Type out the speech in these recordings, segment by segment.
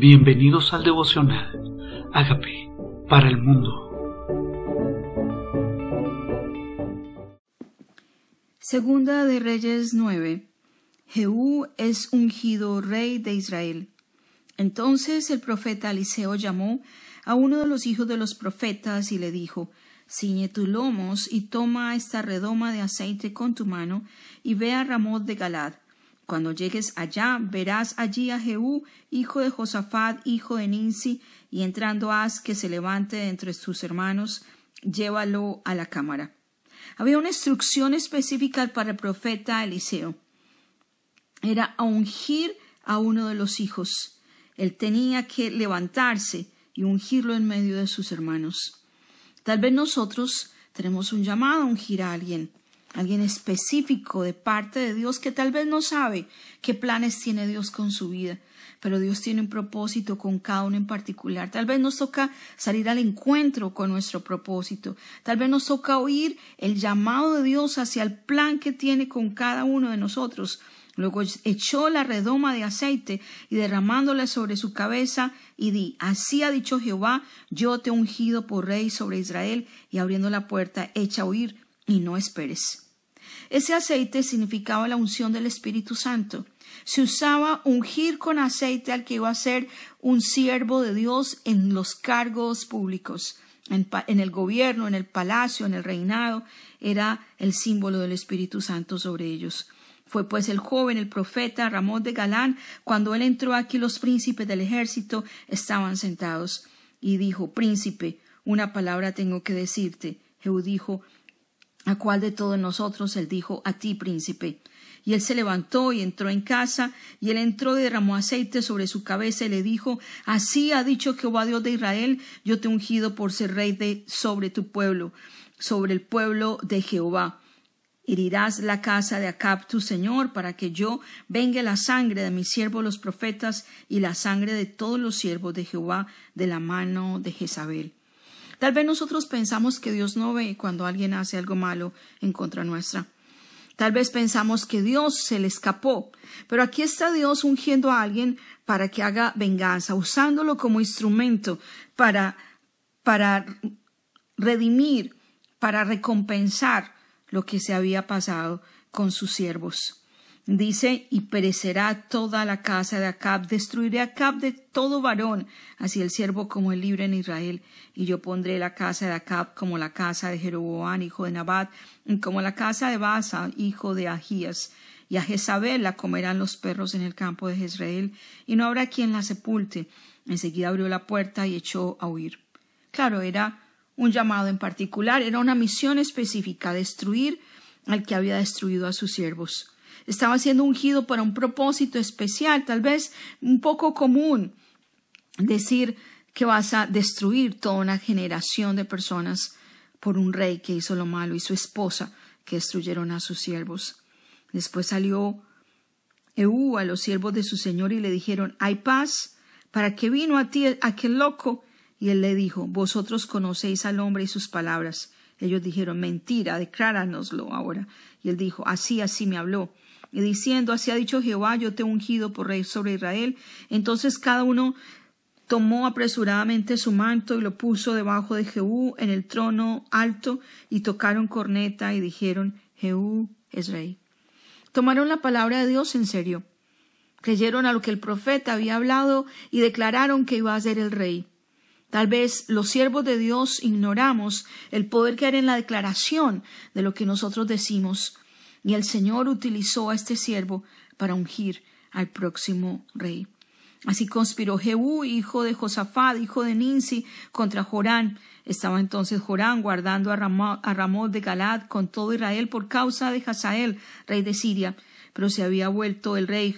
Bienvenidos al devocional. Hágame para el mundo. Segunda de Reyes 9. Jehú es ungido rey de Israel. Entonces el profeta Eliseo llamó a uno de los hijos de los profetas y le dijo Ciñe tus lomos y toma esta redoma de aceite con tu mano y ve a Ramot de Galad cuando llegues allá, verás allí a Jehú, hijo de Josafat, hijo de Ninsi, y entrando haz que se levante entre sus hermanos, llévalo a la cámara. Había una instrucción específica para el profeta Eliseo. Era a ungir a uno de los hijos. Él tenía que levantarse y ungirlo en medio de sus hermanos. Tal vez nosotros tenemos un llamado a ungir a alguien alguien específico de parte de Dios que tal vez no sabe qué planes tiene Dios con su vida, pero Dios tiene un propósito con cada uno en particular. Tal vez nos toca salir al encuentro con nuestro propósito, tal vez nos toca oír el llamado de Dios hacia el plan que tiene con cada uno de nosotros. Luego echó la redoma de aceite y derramándola sobre su cabeza y di, así ha dicho Jehová, yo te he ungido por rey sobre Israel y abriendo la puerta echa a huir y no esperes. Ese aceite significaba la unción del Espíritu Santo. Se usaba ungir con aceite al que iba a ser un siervo de Dios en los cargos públicos, en, el gobierno, en el palacio, en el reinado. Era el símbolo del Espíritu Santo sobre ellos. Fue pues el joven, el profeta Ramón de Galán, cuando él entró aquí los príncipes del ejército estaban sentados, y dijo, Príncipe, una palabra tengo que decirte. Jehú dijo, ¿A cuál de todos nosotros? Él dijo, a ti, príncipe. Y él se levantó y entró en casa, y él entró y derramó aceite sobre su cabeza y le dijo, Así ha dicho Jehová Dios de Israel, yo te he ungido por ser rey de sobre tu pueblo, sobre el pueblo de Jehová. Herirás la casa de Acab tu señor, para que yo venga la sangre de mis siervos los profetas y la sangre de todos los siervos de Jehová de la mano de Jezabel. Tal vez nosotros pensamos que Dios no ve cuando alguien hace algo malo en contra nuestra. Tal vez pensamos que Dios se le escapó, pero aquí está Dios ungiendo a alguien para que haga venganza, usándolo como instrumento para, para redimir, para recompensar lo que se había pasado con sus siervos. Dice, y perecerá toda la casa de Acab, destruiré Acab de todo varón, así el siervo como el libre en Israel, y yo pondré la casa de Acab como la casa de Jeroboam, hijo de Nabat, y como la casa de Basa, hijo de Ahías, y a Jezabel la comerán los perros en el campo de Jezreel, y no habrá quien la sepulte. Enseguida abrió la puerta y echó a huir. Claro, era un llamado en particular, era una misión específica, destruir al que había destruido a sus siervos estaba siendo ungido para un propósito especial, tal vez un poco común decir que vas a destruir toda una generación de personas por un rey que hizo lo malo y su esposa que destruyeron a sus siervos. Después salió Eú a los siervos de su señor y le dijeron, ¿hay paz? ¿Para qué vino a ti aquel loco? Y él le dijo, vosotros conocéis al hombre y sus palabras. Ellos dijeron, mentira, decláranoslo ahora. Y él dijo, así, así me habló y diciendo, así ha dicho Jehová, yo te he ungido por rey sobre Israel. Entonces cada uno tomó apresuradamente su manto y lo puso debajo de Jehú en el trono alto y tocaron corneta y dijeron, Jehú es rey. Tomaron la palabra de Dios en serio. Creyeron a lo que el profeta había hablado y declararon que iba a ser el rey. Tal vez los siervos de Dios ignoramos el poder que hay en la declaración de lo que nosotros decimos y el Señor utilizó a este siervo para ungir al próximo rey. Así conspiró Jehú, hijo de Josafat, hijo de Ninsi, contra Jorán. Estaba entonces Jorán guardando a, Ramón de Galad con todo Israel por causa de Hazael, rey de Siria. Pero se había vuelto el rey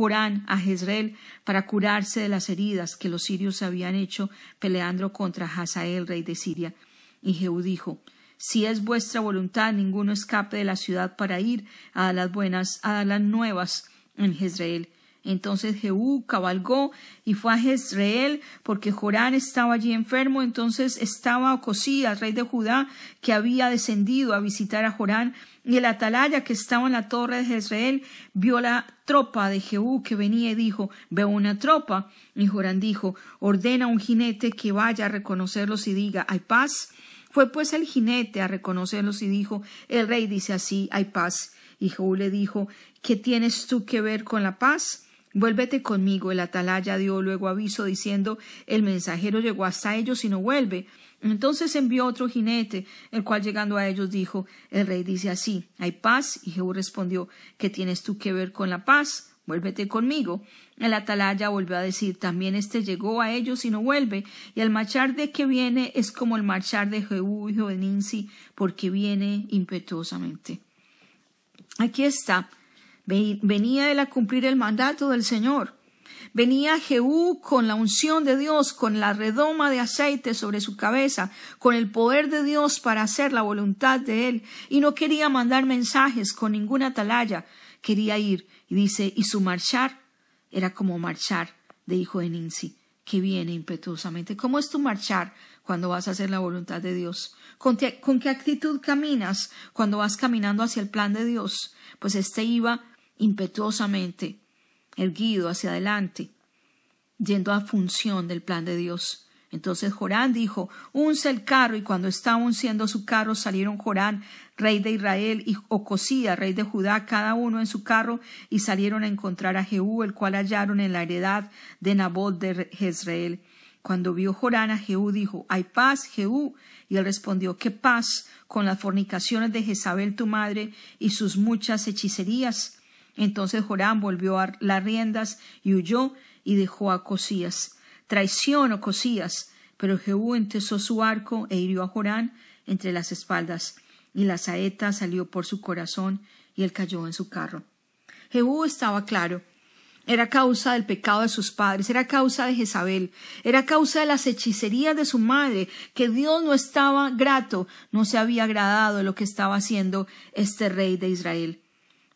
Jorán a Jezreel para curarse de las heridas que los sirios habían hecho peleando contra Hazael, rey de Siria. Y Jehú dijo, si es vuestra voluntad, ninguno escape de la ciudad para ir a las buenas, a las nuevas en Jezreel. Entonces Jehú cabalgó y fue a Jezreel, porque Jorán estaba allí enfermo. Entonces estaba Ocosías, rey de Judá, que había descendido a visitar a Jorán. Y el atalaya que estaba en la torre de Jezreel vio la tropa de Jehú que venía y dijo, veo una tropa. Y Jorán dijo, ordena a un jinete que vaya a reconocerlos y diga, hay paz. Fue pues el jinete a reconocerlos y dijo, el rey dice así, hay paz. Y Jehú le dijo, ¿qué tienes tú que ver con la paz? Vuélvete conmigo. El atalaya dio luego aviso diciendo El mensajero llegó hasta ellos y no vuelve. Entonces envió otro jinete, el cual llegando a ellos dijo El rey dice así ¿Hay paz? Y Jehú respondió ¿Qué tienes tú que ver con la paz? Vuélvete conmigo. El atalaya volvió a decir También éste llegó a ellos y no vuelve. Y el marchar de que viene es como el marchar de Jehú, hijo de Ninsi, porque viene impetuosamente. Aquí está Venía él a cumplir el mandato del Señor. Venía Jehú con la unción de Dios, con la redoma de aceite sobre su cabeza, con el poder de Dios para hacer la voluntad de él, y no quería mandar mensajes con ninguna atalaya, quería ir, y dice, y su marchar era como marchar de hijo de Ninsi, que viene impetuosamente. ¿Cómo es tu marchar cuando vas a hacer la voluntad de Dios? ¿Con, ¿Con qué actitud caminas cuando vas caminando hacia el plan de Dios? Pues este iba impetuosamente, erguido hacia adelante, yendo a función del plan de Dios. Entonces Jorán dijo, unce el carro, y cuando estaba unciendo su carro salieron Jorán, rey de Israel, y Ocosía, rey de Judá, cada uno en su carro, y salieron a encontrar a Jehú, el cual hallaron en la heredad de Nabot de Jezreel. Cuando vio Jorán a Jehú, dijo, ¿hay paz, Jehú? Y él respondió, ¿qué paz con las fornicaciones de Jezabel tu madre y sus muchas hechicerías? Entonces Joram volvió a las riendas y huyó y dejó a Cosías. Traición o Cosías. Pero Jehú entesó su arco e hirió a Jorán entre las espaldas, y la saeta salió por su corazón, y él cayó en su carro. Jehú estaba claro. Era causa del pecado de sus padres, era causa de Jezabel, era causa de las hechicerías de su madre, que Dios no estaba grato, no se había agradado lo que estaba haciendo este rey de Israel.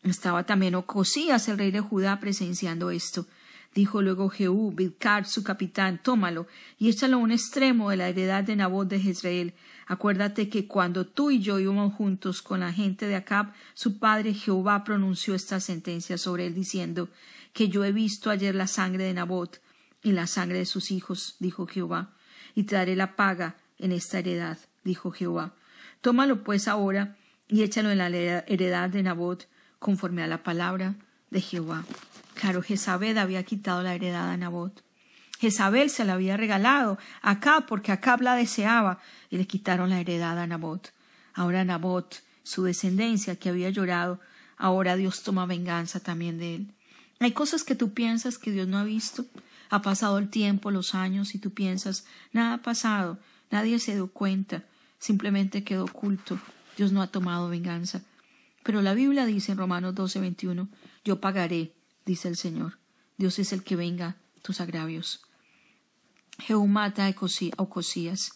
Estaba también Ocosías, el rey de Judá, presenciando esto. Dijo luego Jehú, Bidkar, su capitán, tómalo y échalo a un extremo de la heredad de Nabot de Jezreel. Acuérdate que cuando tú y yo íbamos juntos con la gente de Acab, su padre Jehová pronunció esta sentencia sobre él, diciendo que yo he visto ayer la sangre de Nabot y la sangre de sus hijos, dijo Jehová, y te daré la paga en esta heredad, dijo Jehová. Tómalo pues ahora y échalo en la heredad de Nabot, conforme a la palabra de Jehová. Claro, Jezabel había quitado la heredad a Nabot. Jezabel se la había regalado a Acab porque Acab la deseaba y le quitaron la heredad a Nabot. Ahora Nabot, su descendencia que había llorado, ahora Dios toma venganza también de él. Hay cosas que tú piensas que Dios no ha visto. Ha pasado el tiempo, los años, y tú piensas, nada ha pasado, nadie se dio cuenta, simplemente quedó oculto. Dios no ha tomado venganza. Pero la Biblia dice en Romanos 12, 21, yo pagaré, dice el Señor. Dios es el que venga tus agravios. Jehú mata a Ocosías.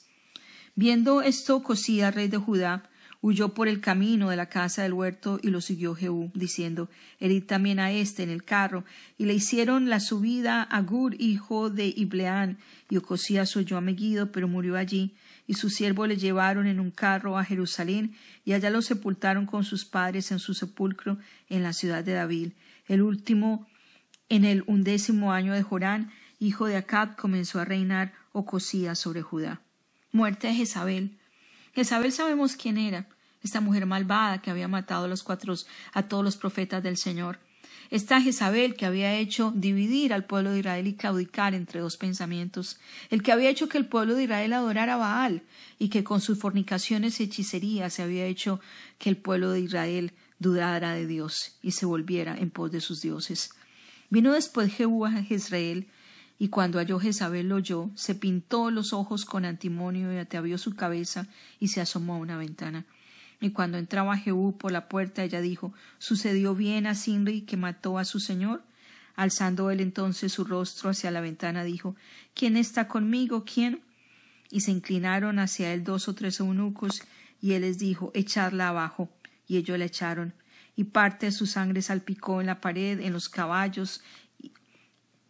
Viendo esto, Ocosías, rey de Judá, huyó por el camino de la casa del huerto y lo siguió Jehú, diciendo, herid también a éste en el carro. Y le hicieron la subida a Gur, hijo de Ibleán, y Ocosías oyó a Megiddo, pero murió allí y su siervo le llevaron en un carro a Jerusalén, y allá lo sepultaron con sus padres en su sepulcro en la ciudad de David. El último, en el undécimo año de Jorán, hijo de Acab, comenzó a reinar Ocosías sobre Judá. Muerte de Jezabel. Jezabel sabemos quién era, esta mujer malvada que había matado a los cuatro a todos los profetas del Señor. Esta Jezabel que había hecho dividir al pueblo de Israel y claudicar entre dos pensamientos, el que había hecho que el pueblo de Israel adorara a Baal y que con sus fornicaciones y hechicerías se había hecho que el pueblo de Israel dudara de Dios y se volviera en pos de sus dioses. Vino después Jehú a Jezreel, y cuando halló Jezabel lo oyó, se pintó los ojos con antimonio y atavió su cabeza y se asomó a una ventana. Y cuando entraba Jehú por la puerta, ella dijo, ¿Sucedió bien a Sinri que mató a su señor? Alzando él entonces su rostro hacia la ventana, dijo, ¿Quién está conmigo? ¿Quién? Y se inclinaron hacia él dos o tres eunucos, y él les dijo, Echadla abajo. Y ellos la echaron, y parte de su sangre salpicó en la pared, en los caballos,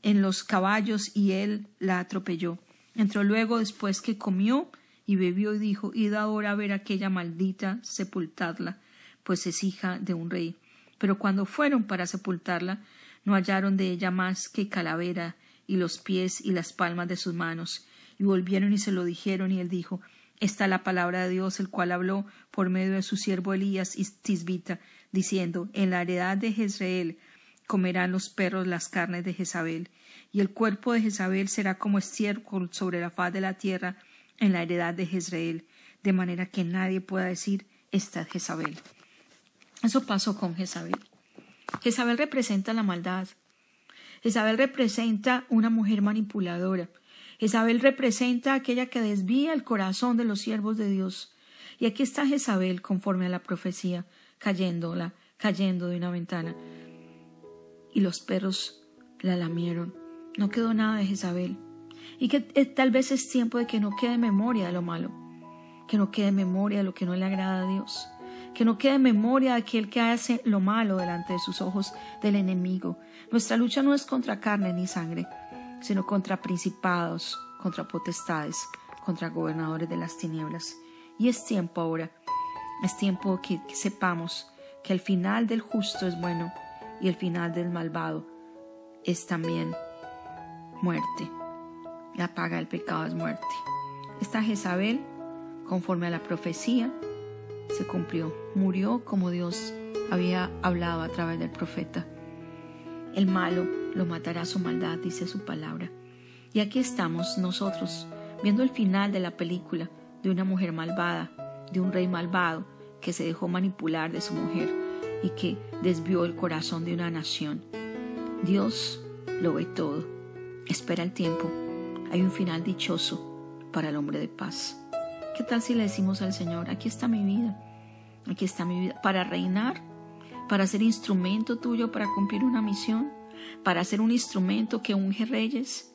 en los caballos y él la atropelló. Entró luego después que comió y bebió y dijo, Id ahora a ver aquella maldita, sepultadla, pues es hija de un rey. Pero cuando fueron para sepultarla, no hallaron de ella más que calavera y los pies y las palmas de sus manos. Y volvieron y se lo dijeron, y él dijo, Esta la palabra de Dios, el cual habló por medio de su siervo Elías y Tisbita, diciendo, En la heredad de Jezreel comerán los perros las carnes de Jezabel, y el cuerpo de Jezabel será como estiércol sobre la faz de la tierra en la heredad de Jezreel, de manera que nadie pueda decir, esta es Jezabel. Eso pasó con Jezabel. Jezabel representa la maldad. Jezabel representa una mujer manipuladora. Jezabel representa aquella que desvía el corazón de los siervos de Dios. Y aquí está Jezabel conforme a la profecía, cayéndola, cayendo de una ventana. Y los perros la lamieron. No quedó nada de Jezabel. Y que tal vez es tiempo de que no quede memoria de lo malo, que no quede memoria de lo que no le agrada a Dios, que no quede memoria de aquel que hace lo malo delante de sus ojos del enemigo. Nuestra lucha no es contra carne ni sangre, sino contra principados, contra potestades, contra gobernadores de las tinieblas. Y es tiempo ahora, es tiempo que, que sepamos que el final del justo es bueno y el final del malvado es también muerte. La paga del pecado es muerte. Esta Jezabel, conforme a la profecía, se cumplió. Murió como Dios había hablado a través del profeta. El malo lo matará su maldad, dice su palabra. Y aquí estamos nosotros, viendo el final de la película de una mujer malvada, de un rey malvado que se dejó manipular de su mujer y que desvió el corazón de una nación. Dios lo ve todo. Espera el tiempo. Hay un final dichoso para el hombre de paz. ¿Qué tal si le decimos al Señor, aquí está mi vida, aquí está mi vida, para reinar, para ser instrumento tuyo para cumplir una misión, para ser un instrumento que unge reyes?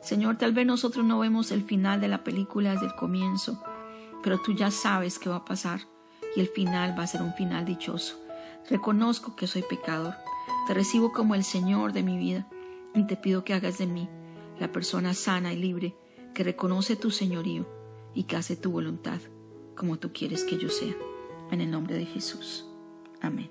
Señor, tal vez nosotros no vemos el final de la película desde el comienzo, pero tú ya sabes qué va a pasar y el final va a ser un final dichoso. Reconozco que soy pecador, te recibo como el Señor de mi vida y te pido que hagas de mí la persona sana y libre que reconoce tu señorío y que hace tu voluntad como tú quieres que yo sea. En el nombre de Jesús. Amén.